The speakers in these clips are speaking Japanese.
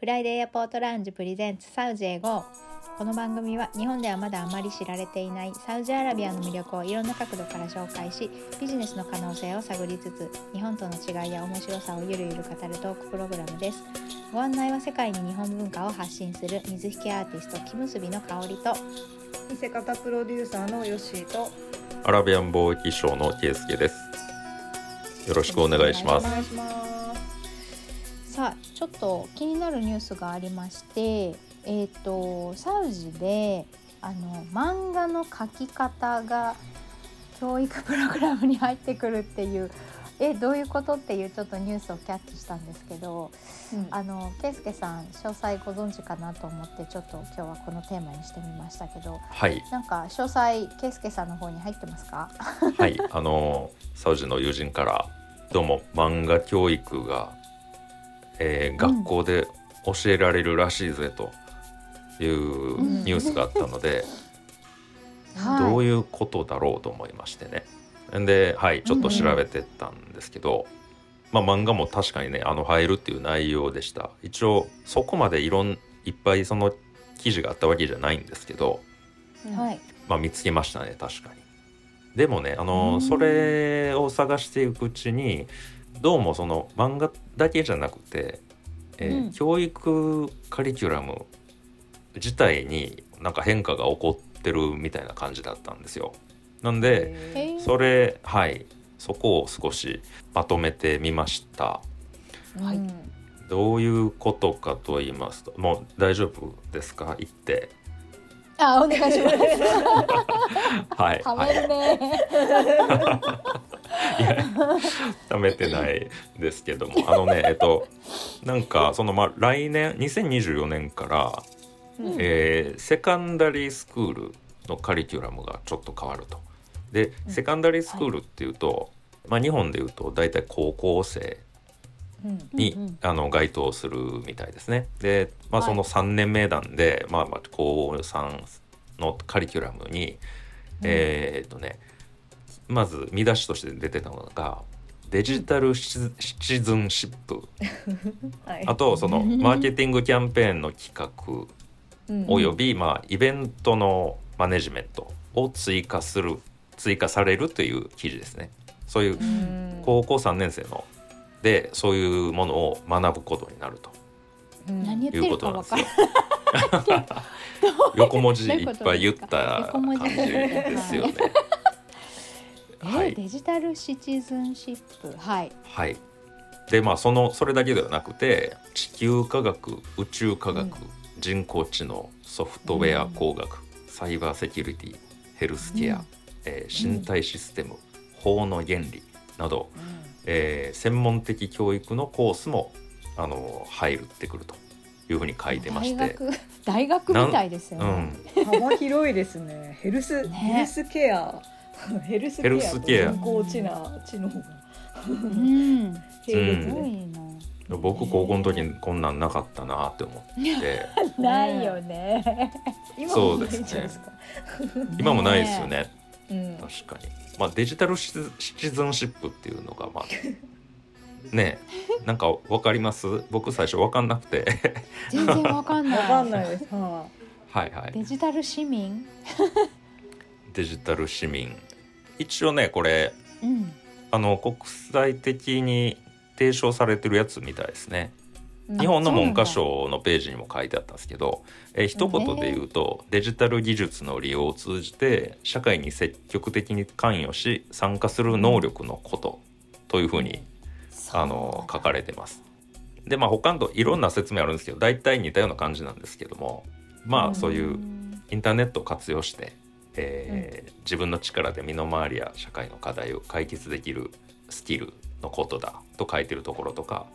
フライデーエアポートラウンジプレゼンツサウジへ GO この番組は日本ではまだあまり知られていないサウジアラビアの魅力をいろんな角度から紹介しビジネスの可能性を探りつつ日本との違いや面白さをゆるゆる語るトークプログラムですご案内は世界に日本文化を発信する水引アーティスト木結びの香りと見せ方プロデューサーのヨッシーとアラビアン貿易商のケイスケです。よろしくお願いします。さあちょっと気になるニュースがありましてえっ、とサウジであの漫画の描き方が教育プログラムに入ってくるっていうえどういうことっていうちょっとニュースをキャッチしたんですけどあの圭介さん詳細ご存知かなと思ってちょっと今日はこのテーマにしてみましたけどはい、なんか詳細圭介さんの方に入ってますか？はい、あのサウジの友人からどうも漫画教育が、えー学校で教えられるらしいぜといううんニュースがあったので、はいどういうことだろうと思いましてね。で、はい、ちょっと調べてったんですけど、まあ漫画も確かにねあの入るっていう内容でした。一応そこまでいろんいっぱいその記事があったわけじゃないんですけど、はいまあ、見つけましたね確かに。でもねあの、うんそれを探していくうちにどうもその漫画だけじゃなくて、えーうん教育カリキュラム自体になんか変化が起こってるみたいな感じだったんですよ。なんでえーそれはいそこを少しまとめてみました。はいうんどういうことかと言いますともう大丈夫ですか？言って。あお願いします。はい、ははいめるね。い や貯めてないですけども。あのねえっとなんかそのまあ来年2024年から、うん。えーセカンダリースクールのカリキュラムがちょっと変わると。でセカンダリースクールっていうと、まあ、日本でいうと大体高校生に、うん。うんあの該当するみたいですね。で、まあ、はい。その3年目なんで、まあ、まあ高3のカリキュラムに、えーっとねまず見出しとして出てたのがデジタルシチシチズンシップ。はい。あとその マーケティングキャンペーンの企画うんおよび、まあ、イベントのマネジメントを追加する追加されるという記事ですね。そういううん。高校3年生のでそういうものを学ぶことになると。うん。何言ってるかわから。横文字いっことぱい言ったですか感じですよね。えはい、ーデジタルシチズンシップ。はい。はい、でまあそのそれだけではなくて地球科学宇宙科学、人工知能ソフトウェア工学、サイバーセキュリティヘルスケア、うん。えー身体システム、法の原理など、えー専門的教育のコースもあの入ってくるというふうに書いてまして。大学大学みたいですようね。ん、幅広いですね。ヘルス、ね。ヘルスケアヘルスケアヘルスケア。と人工知能知能が。うん。すごで、いな。僕高校の時にこんなんなかったなって思って。ないよね。今もないそうですね今もないですよね。うん確かに、まあ、デジタルシチシチズンシップっていうのがまあねえ。なんかわかります？僕最初わかんなくて。全然わかんない。わかんないです。ははいはい。デジタル市民？デジタル市民一応ねこれうん。あの国際的に提唱されてるやつみたいですねい日本の文科省のページにも書いてあったんですけど、えー一言で言うと、デジタル技術の利用を通じて社会に積極的に関与し参加する能力のことというふうに、あの書かれてます。でまあ他のいろんな説明あるんですけど大体似たような感じなんですけどもまあそういうインターネットを活用して、えー自分の力で身の回りや社会の課題を解決できるスキルのことだと書いてるところとか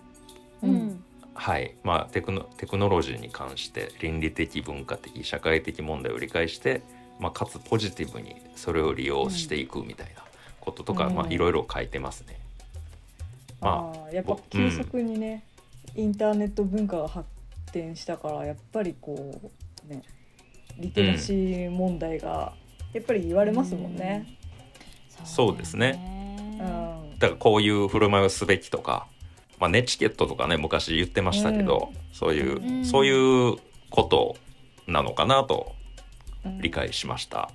う。うん。はいまあ、テクノテクノロジーに関して倫理的文化的社会的問題を理解して、まあ、かつポジティブにそれを利用していくみたいなこととか、うんまあ、いろいろ書いてますね。まあーやっぱ急速にね、インターネット文化が発展したからやっぱりこうねリテラシー問題がやっぱり言われますもんね。そうですね。うん。ね。だからこういう振る舞いをすべきとかまあ、ネチケットとかね昔言ってましたけど、そういう、うん。そういうことなのかなとうん。理解しました。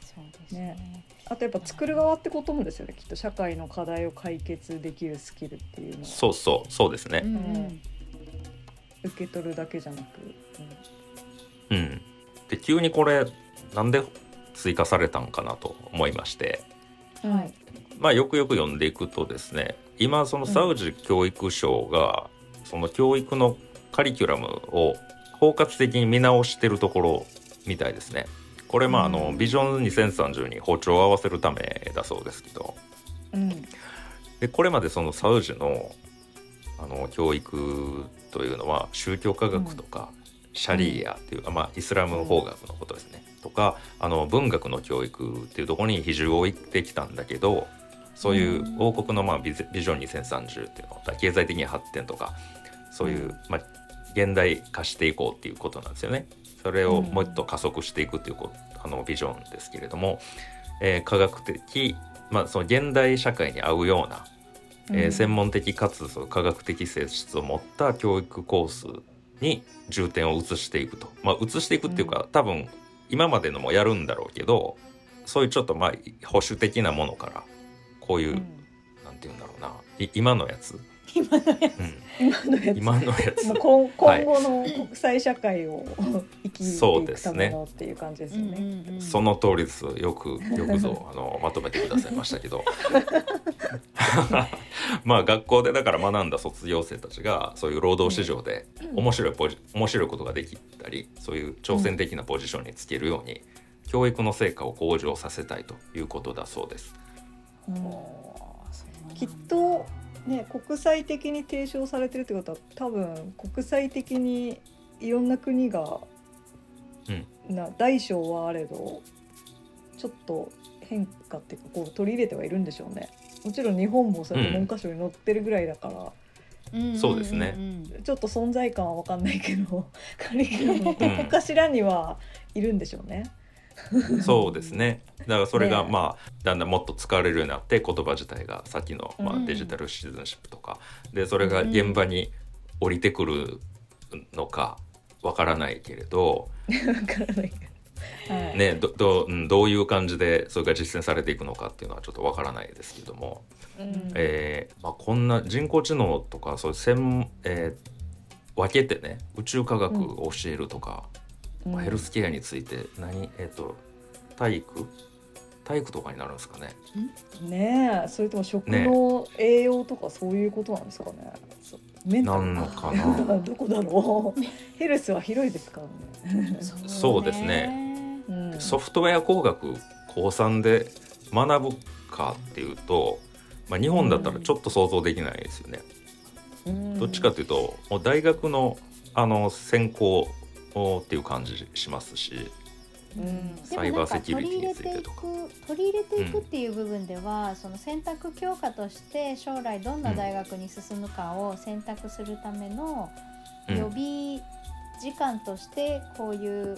そうですね。あとやっぱ作る側ってこともですよねきっと。社会の課題を解決できるスキルっていうのをそうそうそうですね。う。ん。うん。受け取るだけじゃなく、うん、で急にこれなんで追加されたんかなと思いまして、うんはい。まあ、よくよく読んでいくとですね今そのサウジ教育省がその教育のカリキュラムを包括的に見直してるところみたいですね。これまああの、うん。ビジョン2030に歩調を合わせるためだそうですけど。うん。でこれまでそのサウジのあの教育というのは宗教科学とか、シャリーアっていう、まあ、イスラム法学のことですね、とかあの文学の教育っていうところに比重を置いてきたんだけどそういう王国のまあビジョン2030っていうの経済的に発展とかそういう、うん。まあ、現代化していこうっていうことなんですよね。それをもうっと加速していくっていうこあのビジョンですけれども、えー科学的、まあ、その現代社会に合うようなえー専門的かつその科学的性質を持った教育コースに重点を移していくと、まあ、移していくっていうか、多分今までのもやるんだろうけどそういうちょっとまあ保守的なものからこういう、うん。なんて言うんだろうな。い今のやつ、今のやうん、今のやつ。今のやつ。まあ、今はい。今後の国際社会を生きてそういくたですねめのっていう感じですよね。その通りです。よく よくぞあのまとめてくださいましたけど。まあ学校でだから学んだ卒業生たちがそういう労働市場で面白いポジ面白いことができたりそういう挑戦的なポジションにつけるように、教育の成果を向上させたいということだそうです。うん。きっとね国際的に提唱されてるってことは多分国際的にいろんな国が、な大小はあれどちょっと変化っていうかこう取り入れてはいるんでしょうね。もちろん日本もそれ文科省に載ってるぐらいだから、うん。そうですね。んんんちょっと存在感は分かんないけど カリキュラムのどこかしらにはいるんでしょうね。そうですね。だからそれがねまあだんだんもっと使われるようになって言葉自体がさっきの、まあ、うんデジタルシティズンシップとか。でそれが現場に降りてくるのかわからないけれど、分からない。けど。はい。ね、どど,、うん、どういう感じでそれが実践されていくのかっていうのはちょっとわからないですけども、うん。えーまあ、こんな人工知能とかそういう専門、えー分けてね宇宙科学を教えるとか、まあヘルスケアについて何えっ、と体育？体育とかになるんですかね。ねえそれとも食の栄養とかそういうことなんですかね。そうメンタルなんのかな どこだろう。ヘルスは広いですからね。そうですねうんソフトウェア工学高3で学ぶかっていうと、まあ、日本だったらちょっと想像できないですよね。うんどっちかというともう大学のあの専攻っていう感じしますし、うん。サイバーセキュリティについてとか。でもなん取り入れていく取り入れていくっていう部分では、その選択教科として将来どんな大学に進むかを選択するためのうん。予備時間としてこういう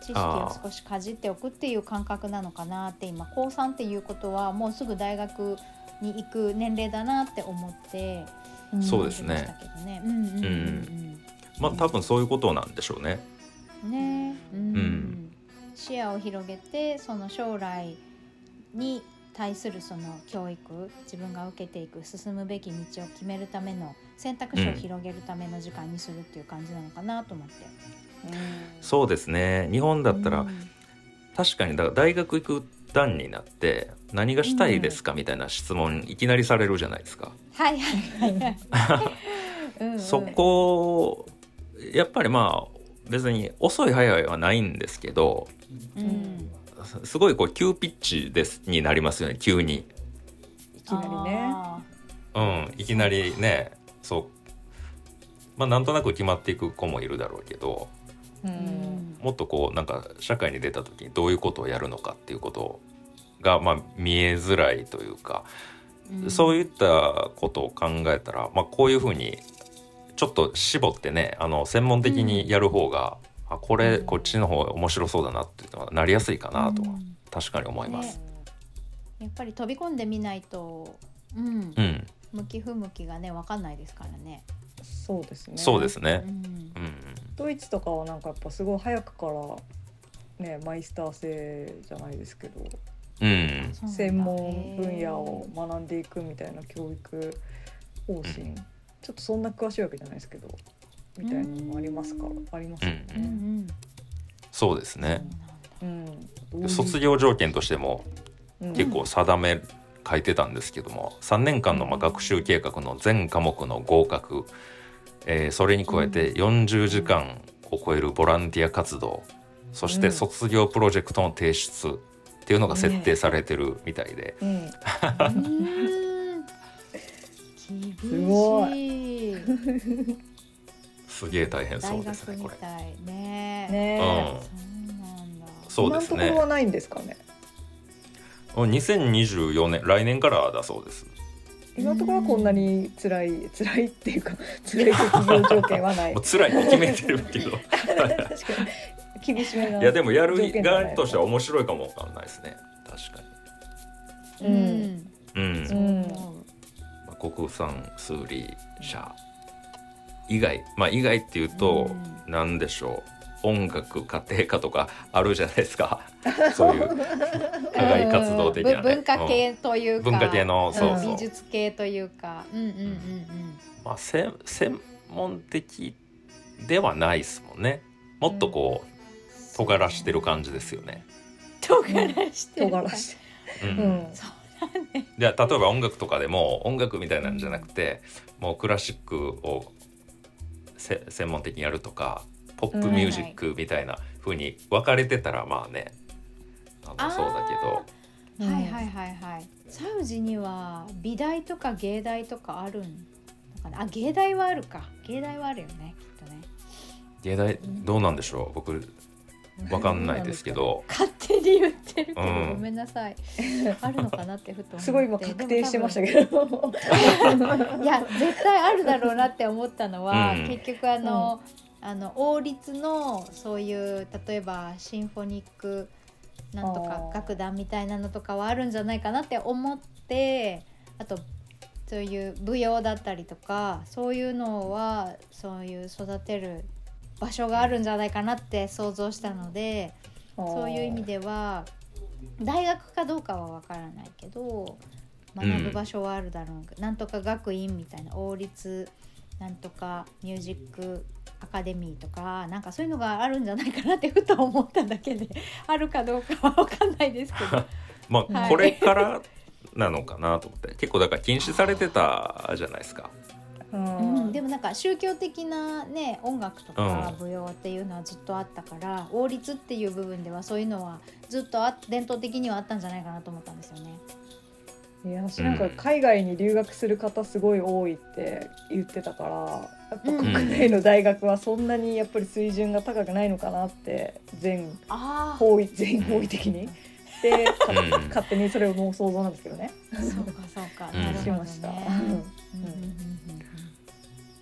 知識を少しかじっておくっていう感覚なのかなって今高3っていうことはもうすぐ大学に行く年齢だなって思ってそうですね。思ってましたけどね。うんうん。うんまあ多分そういうことなんでしょうね。うんねうんうん視野を広げてその将来に対するその教育自分が受けていく進むべき道を決めるための選択肢を広げるための時間にするっていう感じなのかなと思って。そうですね日本だったら、うん確かにだ大学行く段になって何がしたいですかみたいな質問いきなりされるじゃないですか。はいはいはいはい。うんうんそこやっぱりまあ別に遅い早いはないんですけどうん。すすごいこう急ピッチですになりますよね急に。いきなりね。あうん、いきなりねそう。まあなんとなく決まっていく子もいるだろうけどうん。もっとこうなんか社会に出た時にどういうことをやるのかっていうことがまあ見えづらいというか、うん。そういったことを考えたら、まあ、こういうふうにちょっと絞ってねあの専門的にやる方が、あこれうん。こっちの方が面白そうだなっていうのはなりやすいかなとはうん。確かに思います。やっぱり飛び込んでみないと、うん。うん、向き不向きがね分かんないですからね。そうですね。そうですね。う。ん。うんうん。ドイツとかはなんかやっぱすごい早くからねマイスター制じゃないですけどうん。専門分野を学んでいくみたいな教育方針、うんちょっとそんな詳しいわけじゃないですけどみたいなのもありますか？らありますよへーうんうね。ん。そうですね。そうなん卒業条件としてもうん結構定め書いてたんですけども3年間のまあ学習計画の全科目の合格、えーそれに加えて40時間を超えるボランティア活動そして卒業プロジェクトの提出っていうのが設定されてるみたいで、うんうーん厳しいすご すげえ大変そ大うですねこれ。ね。ねうんそうなんだ。そうですね今のところはないんですかね？2024年来年からだそうです。今のところはこんなに辛い辛いっていうか 辛い卒業条件はない。辛いって決めてるけど確かに厳しめな。いやでもやる側としては面白いかもわかんないですね確かううんん。に。うんそう思う。まあ国産数理社以外まあ以外っていうとう何でしょう。音楽家庭科とかあるじゃないですか。そういう課外活動的な、ね、うん。ぶ文化系というか、文化系のそうそう。美術系というか、うんうんうんうん。まあせ専門的ではないですもんね。もっとこう尖らしてる感じですよね。尖らしてる。尖らして。うん。うん。そう。じゃあ例えば音楽とかでも音楽みたいなんじゃなくてもうクラシックをせ専門的にやるとかポップミュージックみたいな風に分かれてたらまあねあのそうだけど。はいはいはいはい。サウジには美大とか芸大とかあるのかな？あ芸大はあるか。芸大はあるよねきっとね。芸大どうなんでしょう？僕分かんないですけど。勝手にけど、うんごめんなさい。あるのかなってふと。すごい今確定してましたど。けど。いや絶対あるだろうなって思ったのは、うん結局あの、あの王立のそういう例えばシンフォニックなんとか楽団みたいなのとかはあるんじゃないかなって思ってあとそういう舞踊だったりとかそういうのはそういう育てる場所があるんじゃないかなって想像したのでそういう意味では大学かどうかは分からないけど学ぶ場所はあるだろう、なんとか学院みたいな王立なんとかミュージックアカデミーとかなんかそういうのがあるんじゃないかなってふと思っただけで あるかどうかは分かんないですけど。まあはい。これからなのかなと思って。結構だから禁止されてたじゃないですか。うんうん、でもなんか宗教的なね音楽とかうん。舞踊っていうのはずっとあったから、王立っていう部分ではそういうのはずっとあ伝統的にはあったんじゃないかなと思ったんですよね。いや私なんか海外に留学する方すごい多いって言ってたからやっぱ国内の大学はそんなにやっぱり水準が高くないのかなって全あ方位全方位的に。で、勝手にそれも想像なんですけどね。あそうかそうか、うん。なるほどね。しました。うんうんうんうん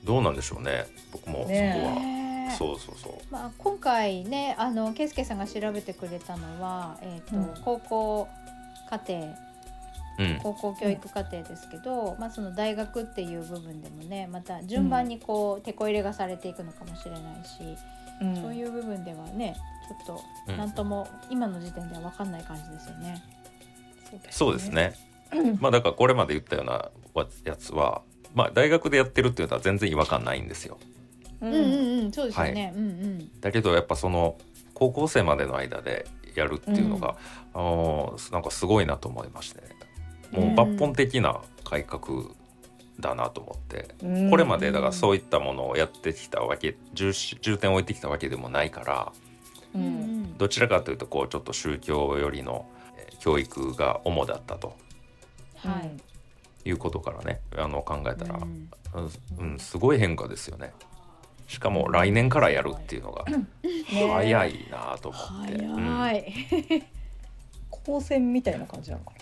どうなんでしょうね僕もそこねは。ねえそうそうそう。まあ、今回ねあの圭介さんが調べてくれたのは、えーとうん高校課程うん高校教育課程ですけど、まあ、その大学っていう部分でもねまた順番にこう、手こ入れがされていくのかもしれないし、うんそういう部分ではねちょっとうん何とも今の時点では分かんない感じですよね。そうです。ね。まあだからこれまで言ったようなやつは、まあ大学でやってるっていうのは全然違和感ないんですよ。ううんんうんうんそうですよね。うんうん。だけどやっぱその高校生までの間でやるっていうのが、あのなんかすごいなと思いましてね。もう抜本的な改革だなと思って、うん。これまでだからそういったものをやってきたわけ重視重点を置いてきたわけでもないからううんうん。んどちらかというとこうちょっと宗教寄りのえー教育が主だったと。はいいうことからねあの考えたら、うんうんうん、すごい変化ですよね。しかも来年からやるっていうのがね早いなと思って、うん早い。高専みたいな感じなのか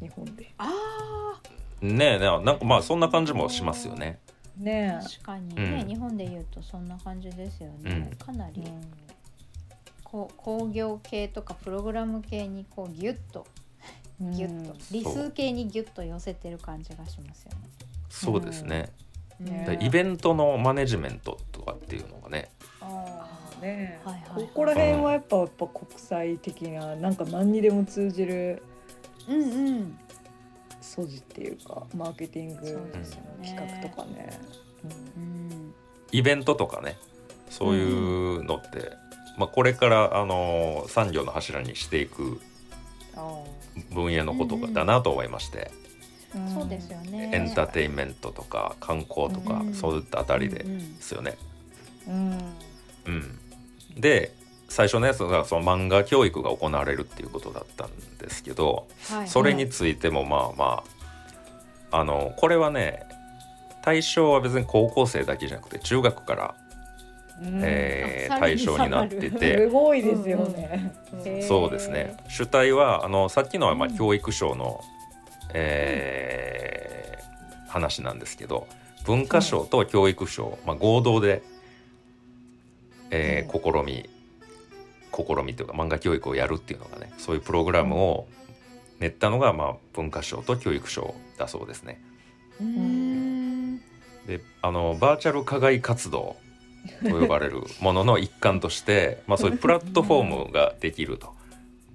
な？日本で。あねえななんかまあそんな感じもしますよね。ねあ確かにね、うん日本で言うとそんな感じですよね。うんかなりえ。こう工業系とかプログラム系にこうギュッとギュッと理数系にギュッと寄せてる感じがしますよね。そうですね、ね。でイベントのマネジメントとかっていうのがね。ああね。はいはいはいここら辺はやっぱやっぱ国際的ななんか何にでも通じるうんうん。素地っていうかマーケティングそうですよね。企画とかね。うん。イベントとかね。そういうのって、まあ、これからあの産業の柱にしていくあ分野のことだなと思いまして、あそうですよね。エンターテインメントとか観光とか、うん。そういったあたりですよね。うんうん、で最初のやつがその漫画教育が行われるっていうことだったんですけどはい。それについてもまあまああのこれはね対象は別に高校生だけじゃなくて中学から、うんえー対象になってすてごいですよね。そうですね。主体はあのさっきのはまあうん。教育省の、えー話なんですけど文化省と教育省、まあ、合同で、えー試み試みというか漫画教育をやるっていうのがねそういうプログラムを練ったのが、まあ、文化省と教育省だそうですね。であのバーチャル課外活動と呼ばれるものの一環として、まあ、そういうプラットフォームができると。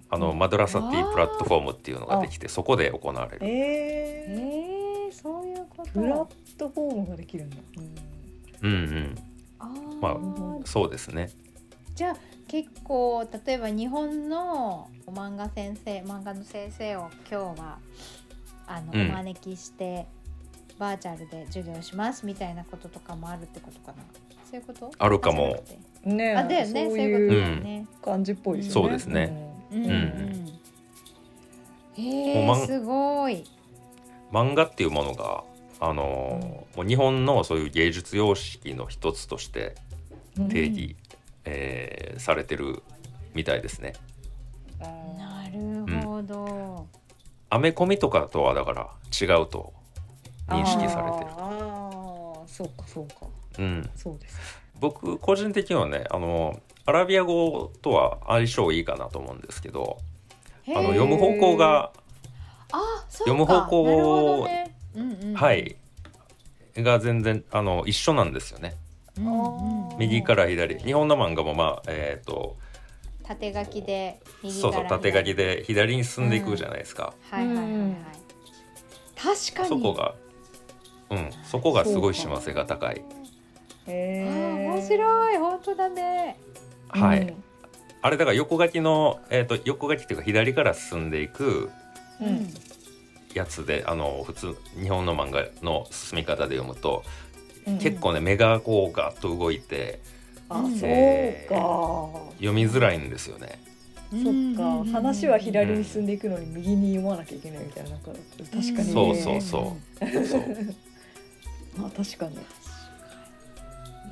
あのマドラサティプラットフォームっていうのができてそこで行われる。ええー、そういうこと。ー、プラットフォームができるんだ。うんうん、あーまあそうですね。じゃあ結構例えば日本の漫画先生漫画の先生を今日はあの、うんお招きしてバーチャルで授業しますみたいなこととかもあるってことかなそういうこと？あるかも。ねあだよね。そそうういう感じっぽいですね。そうですね。うん。うん。うんへもうまんえすごい。漫画っていうものがあのーもう日本のそういう芸術様式の一つとしてうん。定義、えーされてるみたいですね。あなるほど、アメコミとかとはだから違うとー認識されてる。ああ、そうかそうか。うん、そうです。僕個人的にはねあのアラビア語とは相性いいかなと思うんですけどあの読む方向があ読む方向はい。が全然あの一緒なんですよね。うんうん右から左。日本の漫画もまあえっ、と縦書きで右そうそう縦書きで左に進んでいくじゃないですか。はいはいはいはい、うん確かにそこがうんそこがすごい幸せが高い。え。ー。面白い。本当だね。はい、うん。あれだから横書きの、えー、と横書きっていうか左から進んでいくうん。やつであの普通日本の漫画の進み方で読むと、うん結構ね目がこうガッと動いてあ、うんそうえか。読みづらいんですよね。そっか、話は左に進んでいくのに右に読まなきゃいけないみたいななんか確かに、ね、そうそうそう。そう。あ確かに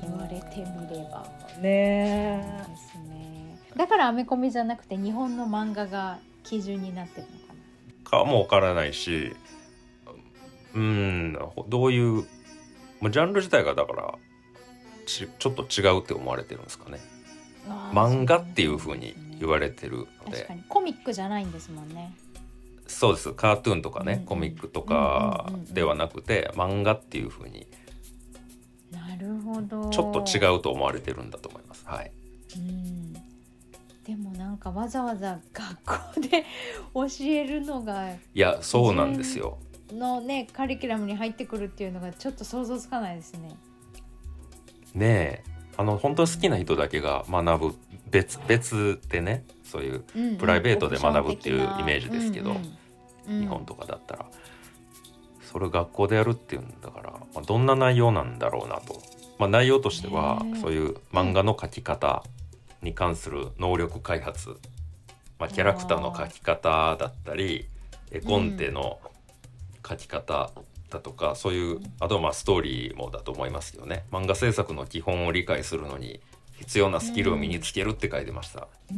言われてみれば。ねですね。だからアメコミじゃなくて日本の漫画が基準になってるのかな。かもわからないしうんどういうもうジャンル自体がだからちちょっと違うって思われてるんですかね。漫画っていう風に言われてるので。確かに。コミックじゃないんですもんね。そうです。カートゥーンとかね、うんうん。コミックとかうんうんうんうん。ではなくて漫画っていう風になるほど。ちょっと違うと思われてるんだと思います。はい、うん。でもなんかわざわざ学校で教えるのがいやそうなんですよ。のねカリキュラムに入ってくるっていうのがちょっと想像つかないですね。ねえ。あの本当に好きな人だけが学ぶ別別でねそういううんうん。プライベートで学ぶっていうイメージですけどうんうん。日本とかだったら、それ学校でやるっていうんだから、まあ、どんな内容なんだろうなと、まあ、内容としてはそういう漫画の描き方に関する能力開発、まあ、キャラクターの描き方だったり絵コンテの描き方だとか、そういうあとはまあストーリーもだと思いますよね。漫画制作の基本を理解するのに必要なスキルを身につけるって書いてました、へ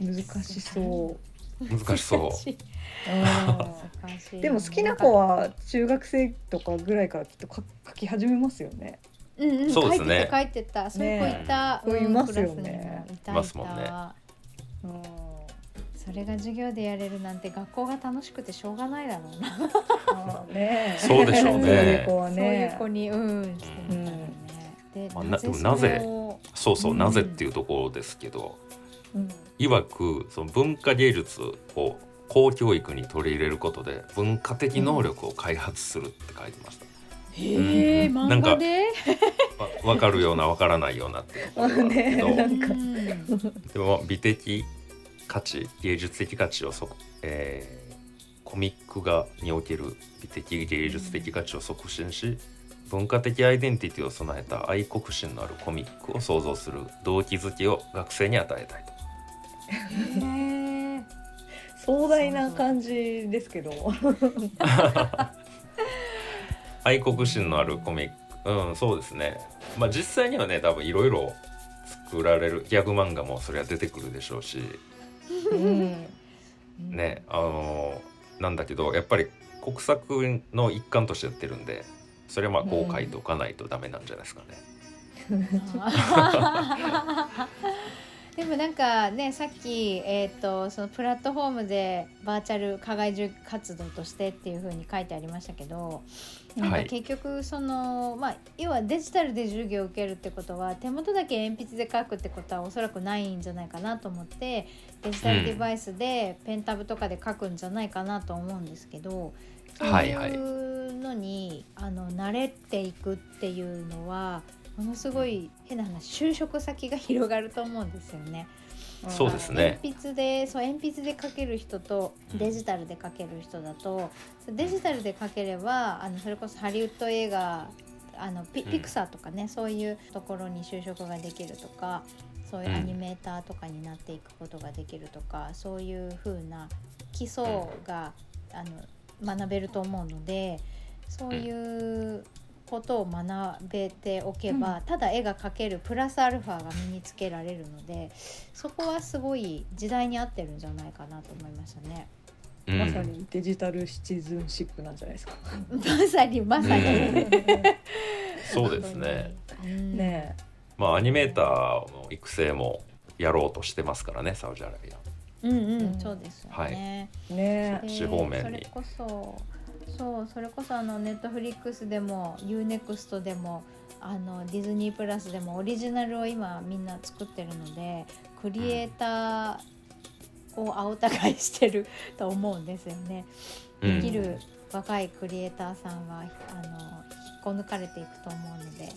ー。難しそう難しそう。難しい。難しい。でも好きな子は中学生とかぐらいからきっと書書き始めますよね。うんうん、そうですね。書いてた書いてたそういう子いた、そういますよね。いたいますもんねうん。そそれが授業でやれるなんて学校が楽しくてしょうがないだろうな、ね そうでしょうね。そういう子はそういうね子にうんしてみたらね、でまあななぜそうそう、うんなぜっていうところですけど。うんいわくその文化芸術を公教育に取り入れることで文化的能力を開発するって書いてました。へえうん漫画で？わ分かるような分からないようなっていうところ なんだでも美的価値芸術的価値をそ、えーコミック画における美的芸術的価値を促進し文化的アイデンティティを備えた愛国心のあるコミックを創造する動機づけを学生に与えたいと。へ え壮大な感じですけど。愛国心のあるコミック。うんそうですね。まあ実際にはね多分いろいろ作られるギャグ漫画もそれは出てくるでしょうし。うん。ねあのなんだけどやっぱり国策の一環としてやってるんでそれはまあこう書いておかないとダメなんじゃないですかね。でもなんかねさっき、えー、とそのプラットフォームでバーチャル課外授活動としてっていう風に書いてありましたけど、なんはい。か結局その、まあ、要はデジタルで授業を受けるってことは手元だけ鉛筆で書くってことはおそらくないんじゃないかなと思ってデジタルデバイスでペンタブとかで書くんじゃないかなと思うんですけど、そうはい。はいいうのにあの慣れていくっていうのはものすごい変な話就職先が広がると思うんですよね。そうですね。鉛筆でそう鉛筆で書ける人とデジタルで書ける人だとデジタルで書ければあのそれこそハリウッド映画あのピうん。ピクサーとかね、そういうところに就職ができるとかそういうアニメーターとかになっていくことができるとか、そういう風な基礎があの学べると思うのでそういうことを学べておけば、ただ絵が描けるプラスアルファが身につけられるのでそこはすごい時代に合ってるんじゃないかなと思いましたね。うんまさにデジタルシチズンシップなんじゃないですか。まさにまさに。そうですね。うんねまあアニメーターの育成もやろうとしてますからねサウジアラビア。うんうん、うんそうですよはいね。えねで地方面にそれこそそうそれこそあのネットフリックスでも UNEXT でもあのディズニープラスでもオリジナルを今みんな作ってるのでクリエイターを青たがいしてると思うんですよね。うんできる若いクリエイターさんはあの引っこ抜かれていくと思うので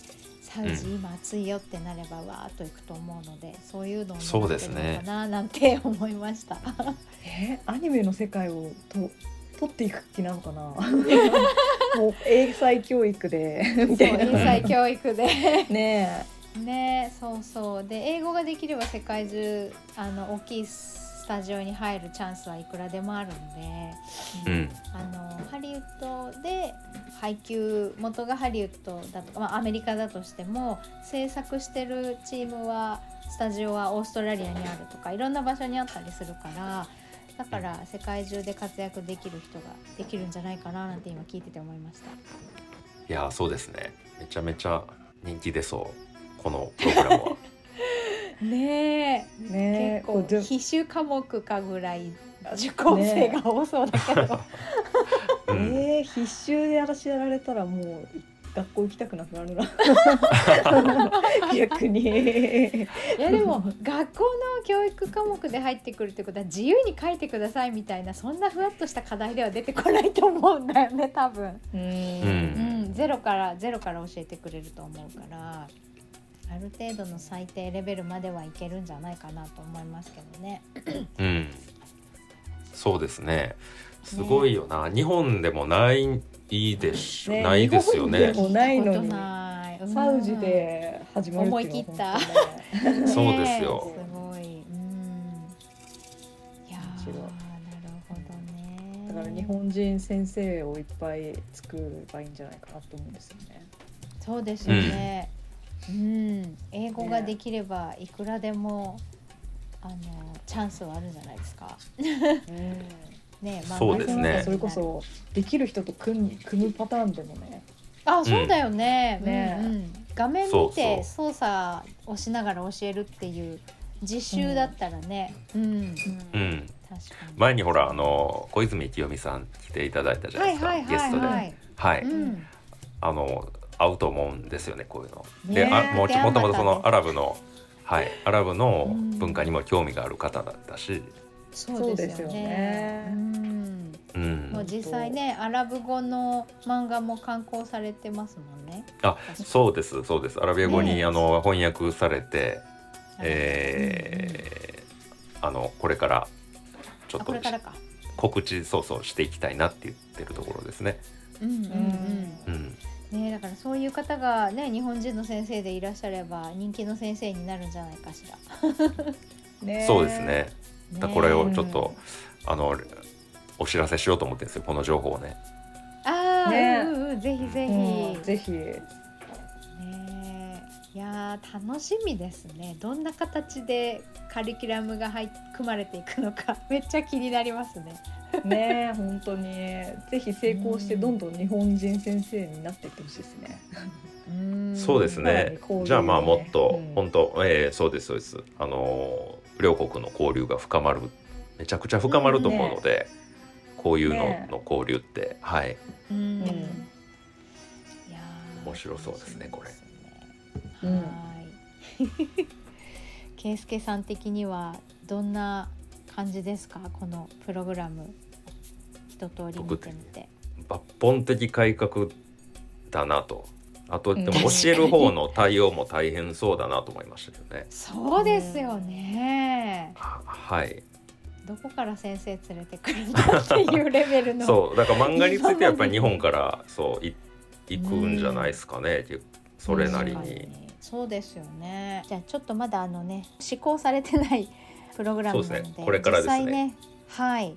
サウジ今暑いよってなればわーっといくと思うのでそういうのをそう狙ってるですねのかななんて思いました。えアニメの世界をと取っていく気なのかな。もう英才教育で。みたいな。英才教育で。ねねそうそう。で英語ができれば世界中あの大きいスタジオに入るチャンスはいくらでもあるので、うん。あのハリウッドで配給元がハリウッドだとか、まあ、アメリカだとしても制作してるチームはスタジオはオーストラリアにあるとかいろんな場所にあったりするからだから世界中で活躍できる人ができるんじゃないかななんて今聞いてて思いました。いやそうですね。めちゃめちゃ人気出そうこのプログラムは。ねえ。えねえ。結構必修科目かぐらい受講生が多そうだけど、うん。えー、必修でやらせられたらもう学校行きたくなくなるな。逆に。いやでも学校の教育科目で入ってくるってことは自由に書いてくださいみたいなそんなふわっとした課題では出てこないと思うんだよね多分、ううん。うん、ゼロからゼロから教えてくれると思うからある程度の最低レベルまではいけるんじゃないかなと思いますけどね。うん、そうですね。すごいよな、日本でもないでしょ、ね。ないですよね。日本でもないのに。サウジで始まるっていうのは本当ねねそうですよ。すごい。うん。いやー面白いなるほどね。だから日本人先生をいっぱい作ればいいんじゃないかなと思うんですよね。そうですよね。うん、英語ができればいくらでも、あのチャンスはあるんじゃないですか。ね、まあそうですね。それこそできる人と組む組むパターンでもね。あ、そうだよね。うんねうん。うん画面見て操作をしながら教えるっていう実習だったらね。うん。うん。確かに。前にほらあの小泉清美さん来ていただいたじゃないですか、はいはいゲストで。ははい。うん、あの合うと思うんですよねこういうの。ねであもちもともとそのでアラブのはい。アラブのうん。文化にも興味がある方だったし、そうですよねそうんうんもう実際ねアラブ語の漫画も刊行されてますもんね。あそうですそうですアラビア語に、ねあの翻訳されて、えーあのこれからちょあっことれからか。告知そうそうしていきたいなって言ってるところですね。うんうんうん、うん。ねだからそういう方がね日本人の先生でいらっしゃれば人気の先生になるんじゃないかしら。ねそうですね。だこれをちょっねと、あのお知らせしようと思ってるんですよこの情報をね。ああ、ね。うんうんぜひぜひ。うんぜひ。ねいやー楽しみですね。どんな形でカリキュラムが入っ組まれていくのか めっちゃ気になりますね。ね本当に。ぜひ成功してどんどん日本人先生になっていってほしいですね。うん。そうですね。じゃあまあもっと、うん。本当えーそうですそうです。あのー両国の交流が深まるめちゃくちゃ深まると思うので、こういうのね。の交流ってはい。うん。面白そうですねこれ。い。圭介さん的にはどんな感じですか？このプログラム。一通り見てみて。抜本的改革だなとあとでもうん教える方の対応も大変そうだなと思いましたけどね。そうですよね。ははいどこから先生連れてくるんだっていうレベルの。そうだから漫画についてやっぱり日本からそうい行くんじゃないですかね、それなりに。そうですよねじゃあちょっとまだあのね施行されてないプログラムなのでねこれからですね実際ねはい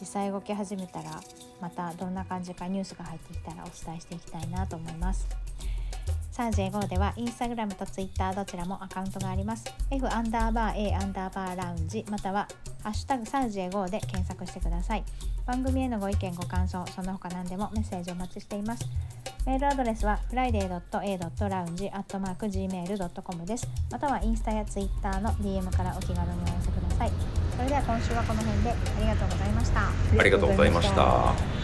実際動き始めたらまたどんな感じかニュースが入ってきたらお伝えしていきたいなと思いますサージェ GO ではインスタグラムとツイッターどちらもアカウントがあります F アンダーバー A アンダーバーラウンジまたはハッシュタグサージェ GO で検索してください番組へのご意見ご感想その他何でもメッセージお待ちしていますメールアドレスは friday.a.lounge.gmail.com です。またはインスタやツイッターの DM からお気軽にお寄せください。それでは今週はこの辺でありがとうございました。ありがとうございました。